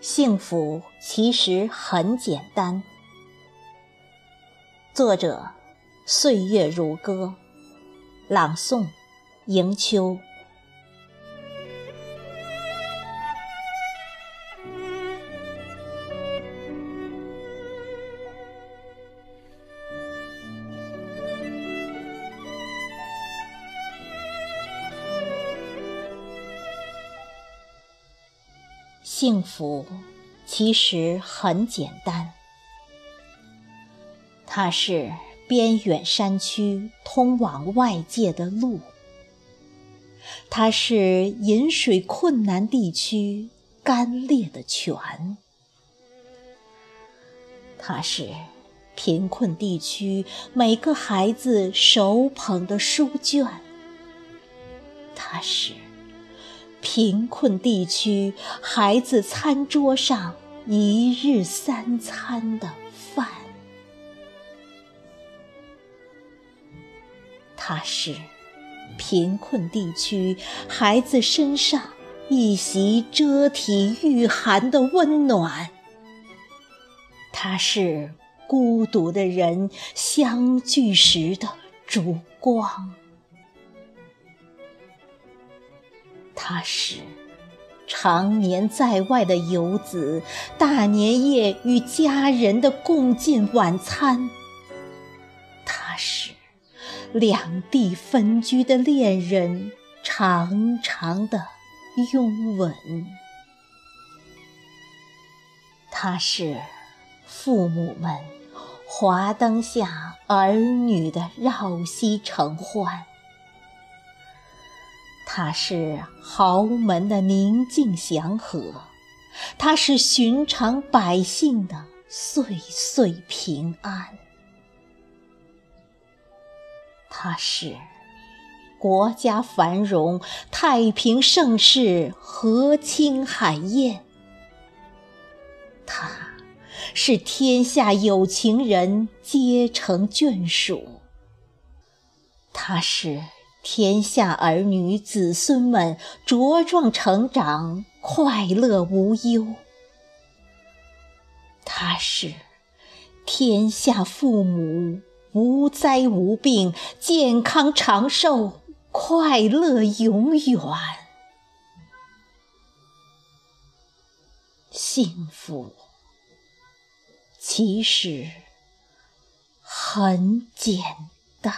幸福其实很简单。作者岁月如歌。朗诵迎秋。幸福其实很简单，它是边远山区通往外界的路，它是饮水困难地区干裂的泉，它是贫困地区每个孩子手捧的书卷，它是。贫困地区孩子餐桌上一日三餐的饭，它是贫困地区孩子身上一袭遮体御寒的温暖，它是孤独的人相聚时的烛光。他是常年在外的游子，大年夜与家人的共进晚餐。他是两地分居的恋人，长长的拥吻。他是父母们华灯下儿女的绕膝承欢。它是豪门的宁静祥和，它是寻常百姓的岁岁平安，它是国家繁荣、太平盛世、和亲海晏，它是天下有情人皆成眷属，它是。天下儿女子孙们茁壮成长，快乐无忧。他是天下父母无灾无病，健康长寿，快乐永远。幸福其实很简单。